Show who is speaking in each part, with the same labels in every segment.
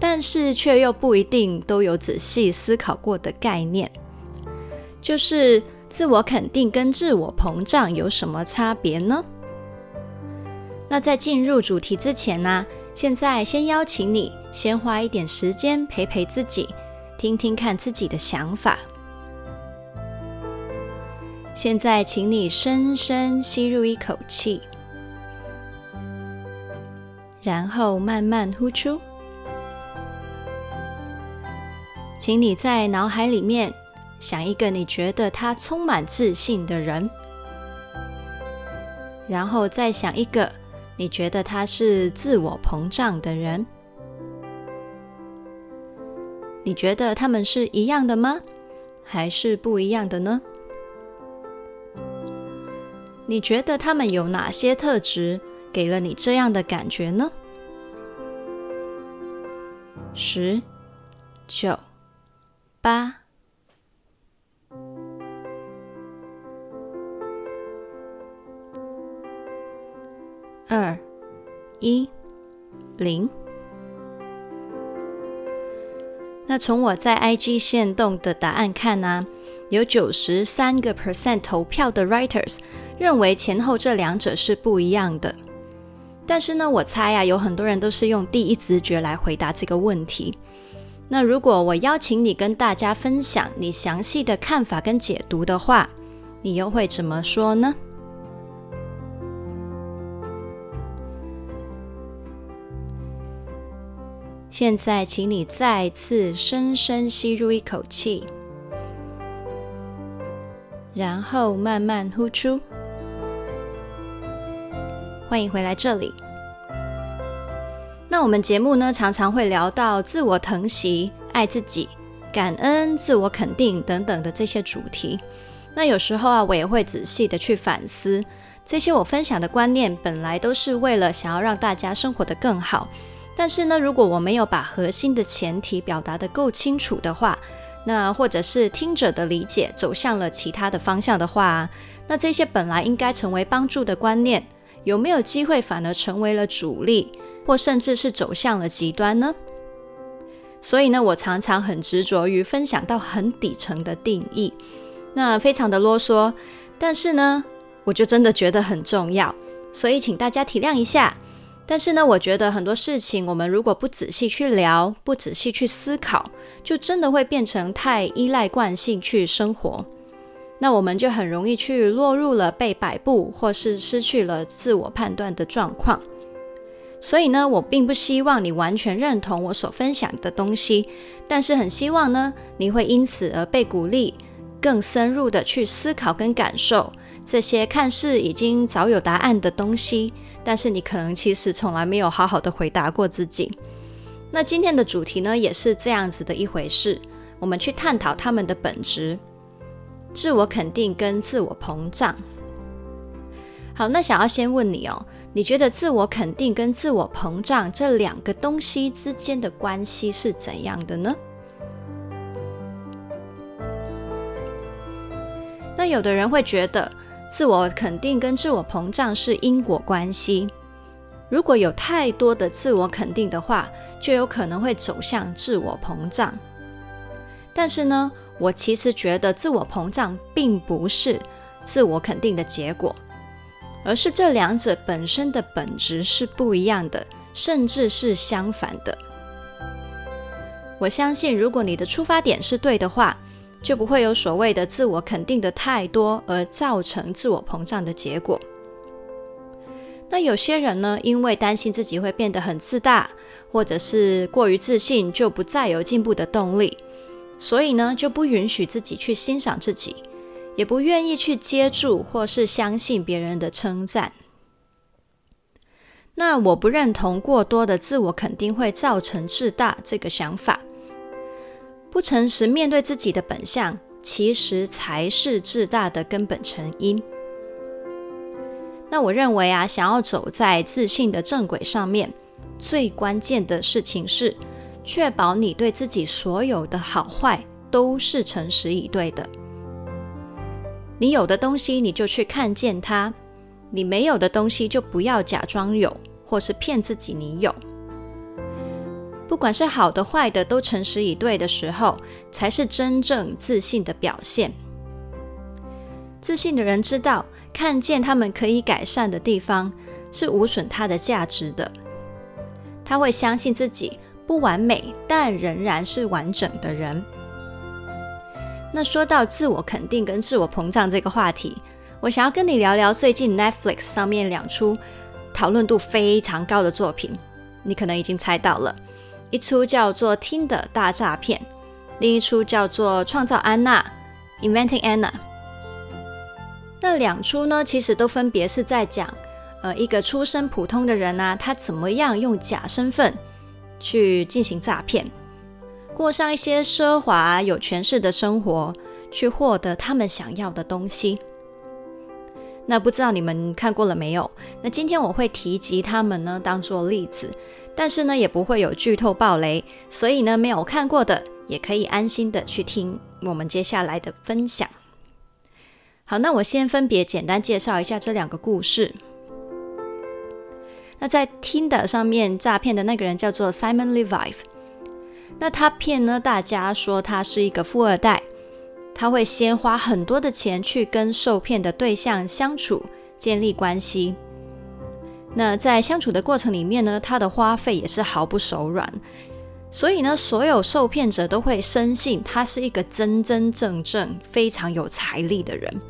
Speaker 1: 但是却又不一定都有仔细思考过的概念，就是自我肯定跟自我膨胀有什么差别呢？那在进入主题之前呢，现在先邀请你先花一点时间陪陪自己，听听看自己的想法。现在，请你深深吸入一口气，然后慢慢呼出。请你在脑海里面想一个你觉得他充满自信的人，然后再想一个你觉得他是自我膨胀的人。你觉得他们是一样的吗？还是不一样的呢？你觉得他们有哪些特质给了你这样的感觉呢？十、九。八、二、一、零。那从我在 IG 限动的答案看呢、有九十三个 percent 投票的 writers 认为前后这两者是不一样的。但是呢，我猜啊，有很多人都是用第一直觉来回答这个问题。那如果我邀请你跟大家分享你详细的看法跟解读的话，你又会怎么说呢？现在，请你再次深深吸入一口气，然后慢慢呼出。欢迎回来这里。那我们节目呢，常常会聊到自我疼惜、爱自己、感恩、自我肯定等等的这些主题。那有时候啊，我也会仔细的去反思，这些我分享的观念本来都是为了想要让大家生活得更好。但是呢，如果我没有把核心的前提表达得够清楚的话，那或者是听者的理解走向了其他的方向的话，那这些本来应该成为帮助的观念，有没有机会反而成为了阻力？或甚至是走向了极端呢？所以呢，我常常很执着于分享到很底层的定义，那非常的啰嗦，但是呢，我就真的觉得很重要，所以请大家体谅一下。但是呢，我觉得很多事情，我们如果不仔细去聊，不仔细去思考，就真的会变成太依赖惯性去生活，那我们就很容易去落入了被摆布，或是失去了自我判断的状况。所以呢，我并不希望你完全认同我所分享的东西，但是很希望呢，你会因此而被鼓励，更深入的去思考跟感受这些看似已经早有答案的东西，但是你可能其实从来没有好好的回答过自己。那今天的主题呢，也是这样子的一回事，我们去探讨他们的本质：自我肯定跟自我膨胀。好，那想要先问你哦。你觉得自我肯定跟自我膨胀这两个东西之间的关系是怎样的呢？那有的人会觉得自我肯定跟自我膨胀是因果关系。如果有太多的自我肯定的话，就有可能会走向自我膨胀。但是呢，我其实觉得自我膨胀并不是自我肯定的结果。而是这两者本身的本质是不一样的，甚至是相反的。我相信，如果你的出发点是对的话，就不会有所谓的自我肯定的太多而造成自我膨胀的结果。那有些人呢，因为担心自己会变得很自大，或者是过于自信，就不再有进步的动力，所以呢，就不允许自己去欣赏自己。也不愿意去接住或是相信别人的称赞。那我不认同过多的自我肯定会造成自大这个想法，不诚实面对自己的本相，其实才是自大的根本成因。那我认为啊，想要走在自信的正轨上面，最关键的事情是确保你对自己所有的好坏都是诚实以对的。你有的东西，你就去看见它；你没有的东西，就不要假装有，或是骗自己你有。不管是好的坏的，都诚实以对的时候，才是真正自信的表现。自信的人知道，看见他们可以改善的地方，是无损他的价值的。他会相信自己不完美，但仍然是完整的人。那说到自我肯定跟自我膨胀这个话题，我想要跟你聊聊最近 Netflix 上面两出讨论度非常高的作品。你可能已经猜到了。一出叫做《Tinder 大诈骗》，另一出叫做《创造安娜》（Inventing Anna）。那两出呢，其实都分别是在讲，呃，一个出身普通的人啊，他怎么样用假身份去进行诈骗，过上一些奢华有权势的生活，去获得他们想要的东西。那不知道你们看过了没有？那今天我会提及他们呢，当做例子。但是呢，也不会有剧透暴雷，所以呢，没有看过的也可以安心的去听我们接下来的分享。好，那我先分别简单介绍一下这两个故事。那在 Tinder 上面诈骗的那个人叫做 Simon Leviev，那他骗呢大家说他是一个富二代，他会先花很多的钱去跟受骗的对象相处，建立关系。那在相处的过程里面呢，他的花费也是毫不手软，所以呢，所有受骗者都会深信他是一个真真正正非常有财力的人。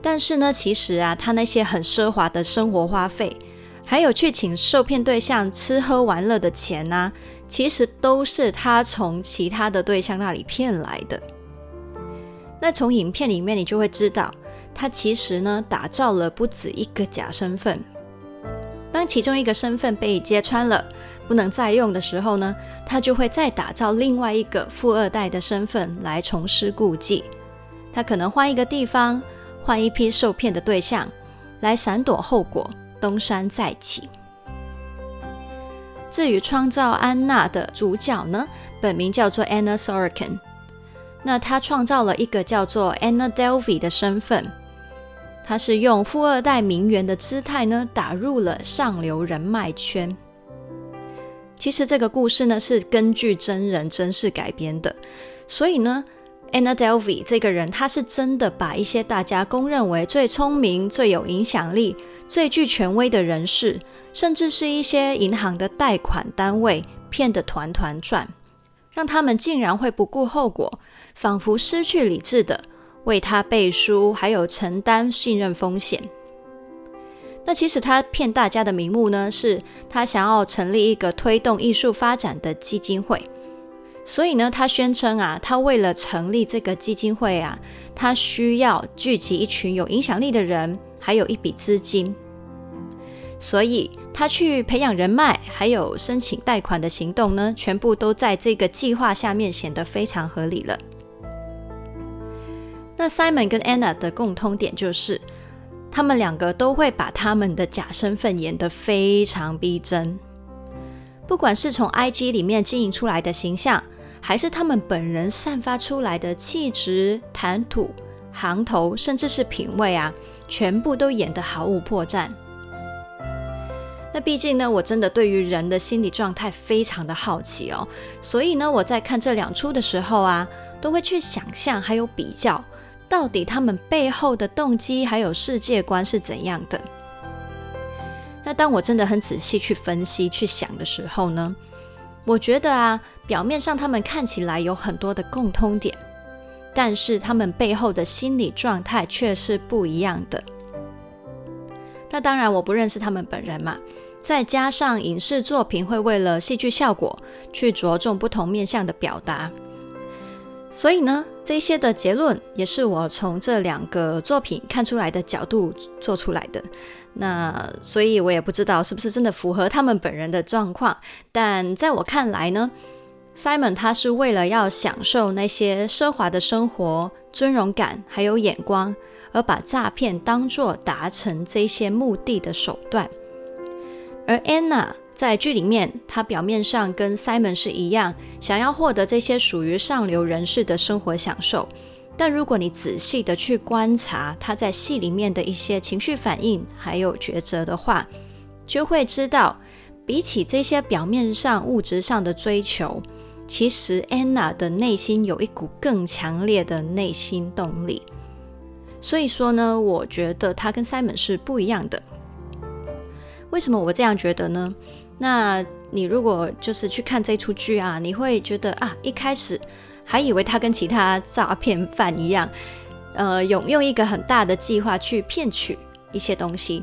Speaker 1: 但是呢，其实啊，他那些很奢华的生活花费，还有去请受骗对象吃喝玩乐的钱呢，其实都是他从其他的对象那里骗来的。那从影片里面你就会知道，他其实呢，打造了不止一个假身份。当其中一个身份被揭穿了，不能再用的时候呢，他就会再打造另外一个富二代的身份来重施故技。他可能换一个地方，换一批受骗的对象，来闪躲后果，东山再起。至于创造安娜的主角呢，本名叫做 Anna Sorokin，那他创造了一个叫做 Anna Delvey 的身份。他是用富二代名媛的姿态呢，打入了上流人脉圈。其实这个故事呢是根据真人真事改编的，所以呢，Anna Delvey 这个人，他是真的把一些大家公认为最聪明、最有影响力、最具权威的人士，甚至是一些银行的贷款单位骗得团团转，让他们竟然会不顾后果，仿佛失去理智的。为他背书，还有承担信任风险。那其实他骗大家的名目呢，是他想要成立一个推动艺术发展的基金会。所以呢，他宣称啊，他为了成立这个基金会啊，他需要聚集一群有影响力的人，还有一笔资金。所以他去培养人脉，还有申请贷款的行动呢，全部都在这个计划下面显得非常合理了。那 Simon 跟 Anna 的共通点就是，他们两个都会把他们的假身份演得非常逼真。不管是从 IG 里面经营出来的形象，还是他们本人散发出来的气质、谈吐、行头，甚至是品味啊，全部都演得毫无破绽。那毕竟呢，我真的对于人的心理状态非常的好奇哦，所以呢，我在看这两出的时候啊，都会去想象还有比较。到底他们背后的动机还有世界观是怎样的？那当我真的很仔细去分析、去想的时候呢，我觉得啊，表面上他们看起来有很多的共通点，但是他们背后的心理状态却是不一样的。那当然，我不认识他们本人嘛，再加上影视作品会为了戏剧效果去着重不同面向的表达。所以呢，这些的结论也是我从这两个作品看出来的角度做出来的。那所以，我也不知道是不是真的符合他们本人的状况。但在我看来呢 Simon 他是为了要享受那些奢华的生活、尊荣感还有眼光，而把诈骗当作达成这些目的的手段。而 Anna 在剧里面，她表面上跟 Simon 是一样，想要获得这些属于上流人士的生活享受。但如果你仔细的去观察她在戏里面的一些情绪反应，还有抉择的话，就会知道，比起这些表面上物质上的追求，其实 Anna 的内心有一股更强烈的内心动力。所以说呢，我觉得她跟 Simon 是不一样的。为什么我这样觉得呢？那你如果就是去看这出剧啊，你会觉得啊，一开始还以为他跟其他诈骗犯一样，呃，用用一个很大的计划去骗取一些东西。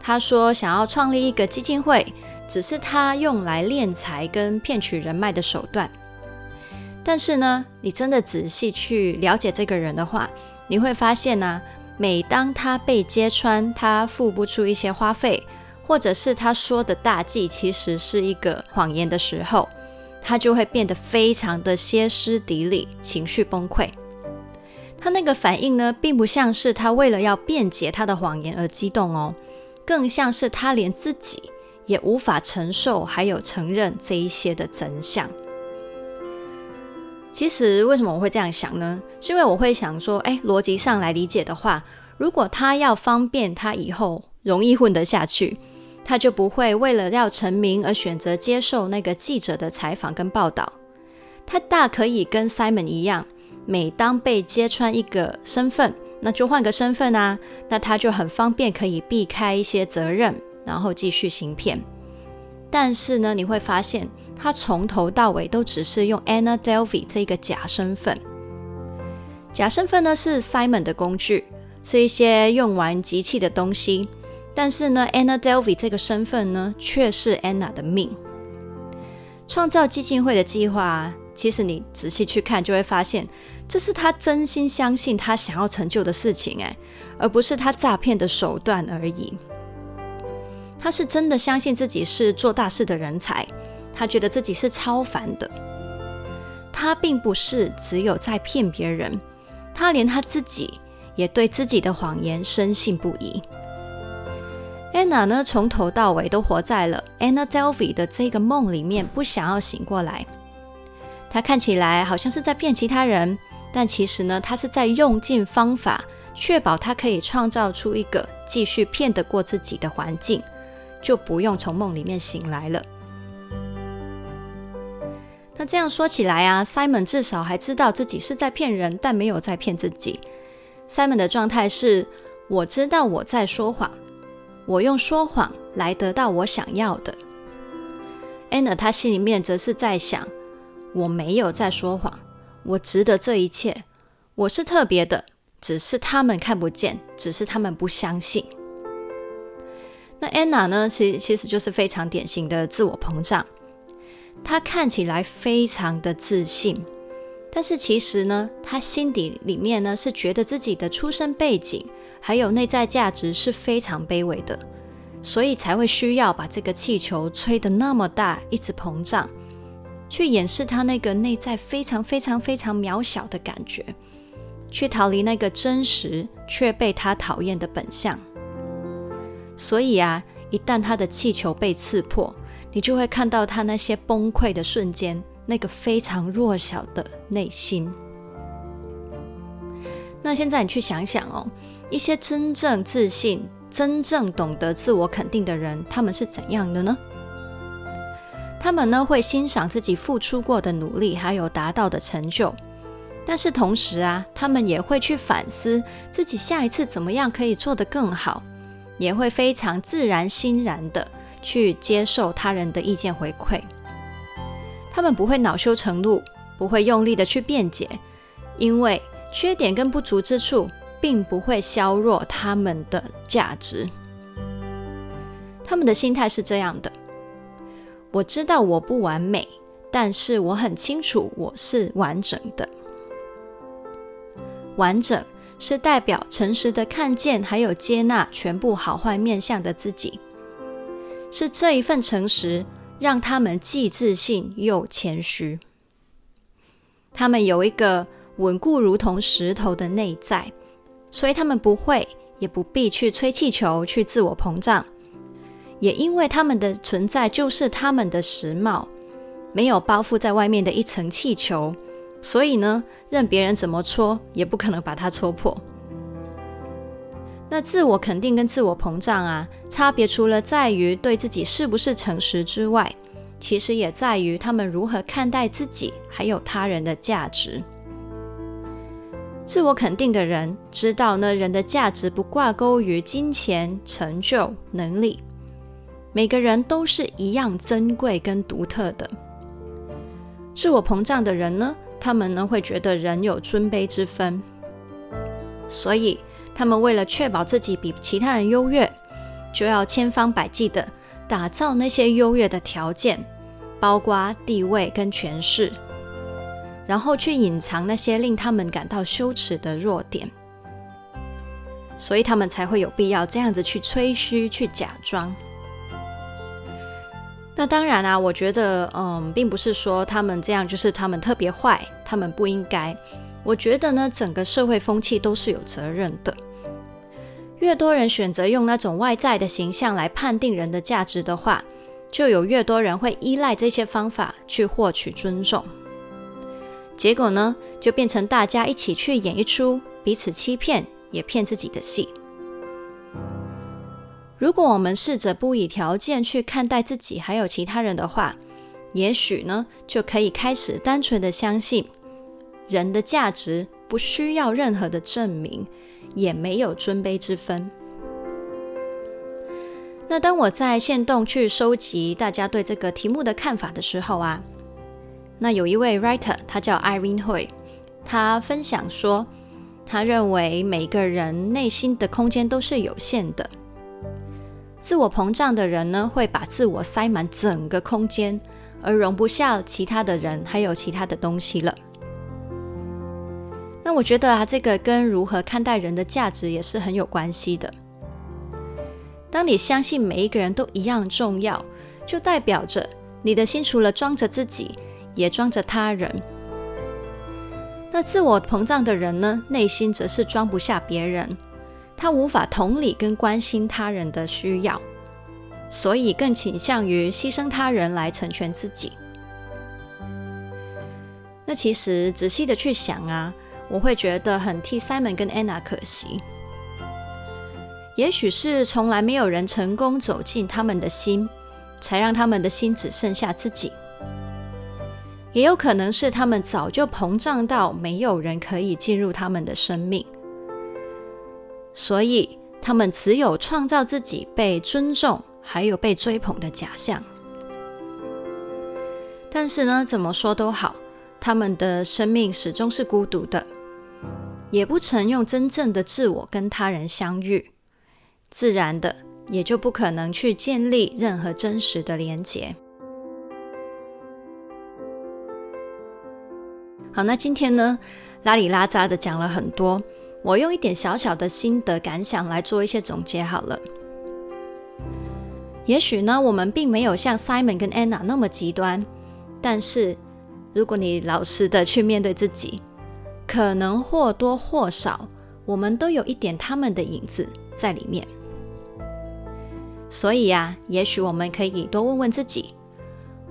Speaker 1: 他说想要创立一个基金会，只是他用来敛财跟骗取人脉的手段。但是呢，你真的仔细去了解这个人的话，你会发现呢、每当他被揭穿，他付不出一些花费。或者是他说的大计其实是一个谎言的时候，他就会变得非常的歇斯底里，情绪崩溃。他那个反应呢，并不像是他为了要辩解他的谎言而激动哦，更像是他连自己也无法承受，还有承认这一些的真相。其实为什么我会这样想呢？是因为我会想说，哎，逻辑上来理解的话，如果他要方便他以后容易混得下去。他就不会为了要成名而选择接受那个记者的采访跟报道。他大可以跟 Simon 一样，每当被揭穿一个身份，那就换个身份啊，那他就很方便可以避开一些责任，然后继续行骗。但是呢，你会发现他从头到尾都只是用 Anna Delvey 这个假身份。假身份呢是 Simon 的工具，是一些用完即弃的东西。但是呢，Anna Delvey 这个身份呢，却是 Anna 的命。创造基金会的计划，其实你仔细去看，就会发现，这是他真心相信他想要成就的事情，哎，而不是他诈骗的手段而已。他是真的相信自己是做大事的人才，他觉得自己是超凡的。他并不是只有在骗别人，他连他自己也对自己的谎言深信不疑。Anna 呢，从头到尾都活在了 Anna Delvey 的这个梦里面，不想要醒过来。她看起来好像是在骗其他人，但其实呢，她是在用尽方法，确保她可以创造出一个继续骗得过自己的环境，就不用从梦里面醒来了。那这样说起来啊，Simon 至少还知道自己是在骗人，但没有在骗自己。Simon 的状态是：我知道我在说谎。我用说谎来得到我想要的。Anna 她心里面则是在想：我没有在说谎，我值得这一切，我是特别的，只是他们看不见，只是他们不相信。那 Anna 呢？其其实就是非常典型的自我膨胀。她看起来非常的自信，但是其实呢，她心底里面呢是觉得自己的出身背景。还有内在价值是非常卑微的，所以才会需要把这个气球吹得那么大，一直膨胀，去掩饰他那个内在非常非常非常渺小的感觉，去逃离那个真实却被他讨厌的本相。所以啊，一旦他的气球被刺破，你就会看到他那些崩溃的瞬间，那个非常弱小的内心。那现在你去想想哦。一些真正自信、真正懂得自我肯定的人，他们是怎样的呢？他们呢，会欣赏自己付出过的努力，还有达到的成就。但是同时啊，他们也会去反思自己下一次怎么样可以做得更好，也会非常自然欣然的去接受他人的意见回馈。他们不会恼羞成怒，不会用力的去辩解，因为缺点跟不足之处。并不会削弱他们的价值。他们的心态是这样的：我知道我不完美，但是我很清楚我是完整的。完整是代表诚实的看见，还有接纳全部好坏面向的自己。是这一份诚实，让他们既自信又谦虚。他们有一个稳固如同石头的内在，所以他们不会也不必去吹气球去自我膨胀。也因为他们的存在就是他们的时髦，没有包覆在外面的一层气球，所以呢，任别人怎么戳，也不可能把它戳破。那自我肯定跟自我膨胀啊，差别除了在于对自己是不是诚实之外，其实也在于他们如何看待自己还有他人的价值。自我肯定的人知道呢，人的价值不挂钩于金钱、成就、能力，每个人都是一样珍贵跟独特的。自我膨胀的人呢，他们呢会觉得人有尊卑之分，所以。他们为了确保自己比其他人优越，就要千方百计地打造那些优越的条件，包括地位跟权势，然后去隐藏那些令他们感到羞耻的弱点，所以他们才会有必要这样子去吹嘘、去假装。那当然啊，我觉得，嗯，并不是说他们这样就是他们特别坏，他们不应该。我觉得呢，整个社会风气都是有责任的。越多人选择用那种外在的形象来判定人的价值的话，就有越多人会依赖这些方法去获取尊重。结果呢，就变成大家一起去演一出彼此欺骗也骗自己的戏。如果我们试着不以条件去看待自己还有其他人的话，也许呢，就可以开始单纯的相信，人的价值不需要任何的证明。也没有尊卑之分。那当我在线动去收集大家对这个题目的看法的时候啊，那有一位 writer，他叫 Irene Hui，他分享说，他认为每个人内心的空间都是有限的。自我膨胀的人呢，会把自我塞满整个空间，而容不下其他的人，还有其他的东西了。那我觉得啊，这个跟如何看待人的价值也是很有关系的。当你相信每一个人都一样重要，就代表着你的心除了装着自己，也装着他人。那自我膨胀的人呢，内心则是装不下别人，他无法同理跟关心他人的需要，所以更倾向于牺牲他人来成全自己。那其实仔细的去想啊。我会觉得很替 Simon 跟 Anna 可惜，也许是从来没有人成功走进他们的心，才让他们的心只剩下自己；也有可能是他们早就膨胀到没有人可以进入他们的生命，所以他们只有创造自己被尊重还有被追捧的假象。但是呢，怎么说都好，他们的生命始终是孤独的。也不曾用真正的自我跟他人相遇，自然的也就不可能去建立任何真实的连结。好，那今天呢，拉里拉扎的讲了很多，我用一点小小的心得感想来做一些总结好了。也许呢，我们并没有像 Simon 跟 Anna 那么极端，但是如果你老实的去面对自己。可能或多或少，我们都有一点他们的影子在里面。所以呀，也许我们可以多问问自己：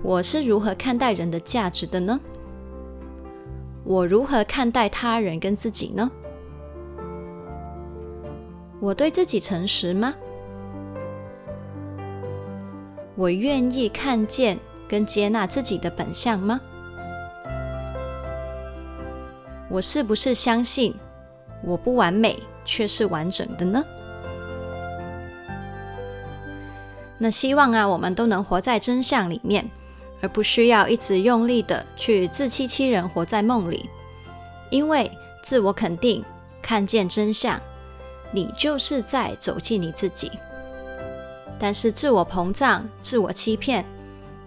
Speaker 1: 我是如何看待人的价值的呢？我如何看待他人跟自己呢？我对自己诚实吗？我愿意看见跟接纳自己的本相吗？我是不是相信我不完美却是完整的呢？那希望啊，我们都能活在真相里面，而不需要一直用力的去自欺欺人，活在梦里。因为自我肯定，看见真相，你就是在走进你自己。但是自我膨胀、自我欺骗，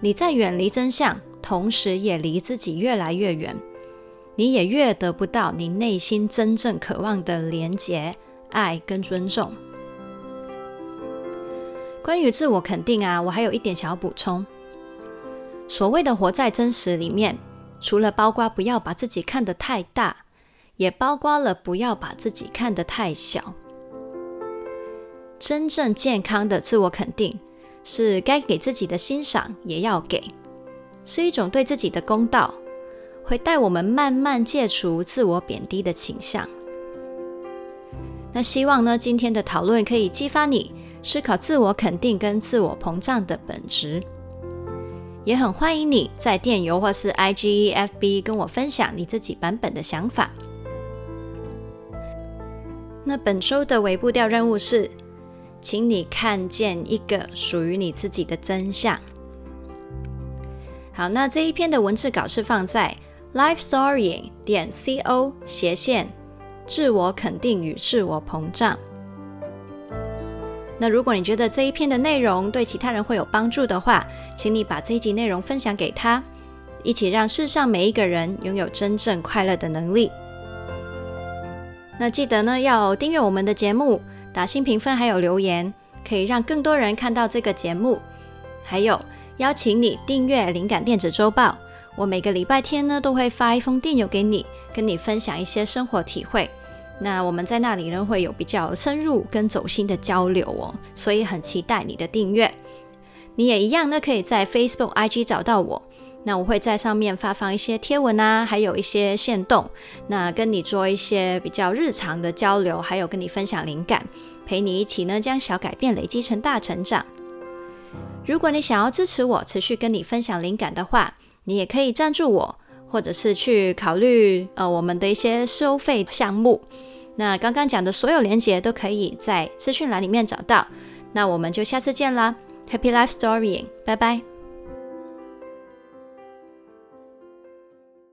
Speaker 1: 你在远离真相，同时也离自己越来越远。你也越得不到你内心真正渴望的连结、爱跟尊重。关于自我肯定啊，我还有一点想要补充。所谓的活在真实里面，除了包括不要把自己看得太大，也包括了不要把自己看得太小。真正健康的自我肯定，是该给自己的欣赏也要给，是一种对自己的公道，会带我们慢慢戒除自我贬低的倾向。那希望呢，今天的讨论可以激发你思考自我肯定跟自我膨胀的本质。也很欢迎你在电邮或是 IG、FB 跟我分享你自己版本的想法。那本周的尾步调任务是，请你看见一个属于你自己的真相。好，那这一篇的文字稿是放在 lifestorying 点 co 斜线自我肯定与自我膨胀。那如果你觉得这一篇的内容对其他人会有帮助的话，请你把这一集内容分享给他，一起让世上每一个人拥有真正快乐的能力。那记得呢，要订阅我们的节目，打新评分还有留言，可以让更多人看到这个节目。还有邀请你订阅灵感电子周报，我每个礼拜天呢都会发一封电邮给你，跟你分享一些生活体会。那我们在那里呢会有比较深入跟走心的交流哦，所以很期待你的订阅。你也一样呢，可以在 Facebook、IG 找到我。那我会在上面发放一些贴文啊，还有一些线动，那跟你做一些比较日常的交流，还有跟你分享灵感，陪你一起呢将小改变累积成大成长。如果你想要支持我，持续跟你分享灵感的话，你也可以赞助我，或者是去考虑呃我们的一些收费项目。那刚刚讲的所有连接都可以在资讯栏里面找到。那我们就下次见啦，Happy Life Story，拜拜。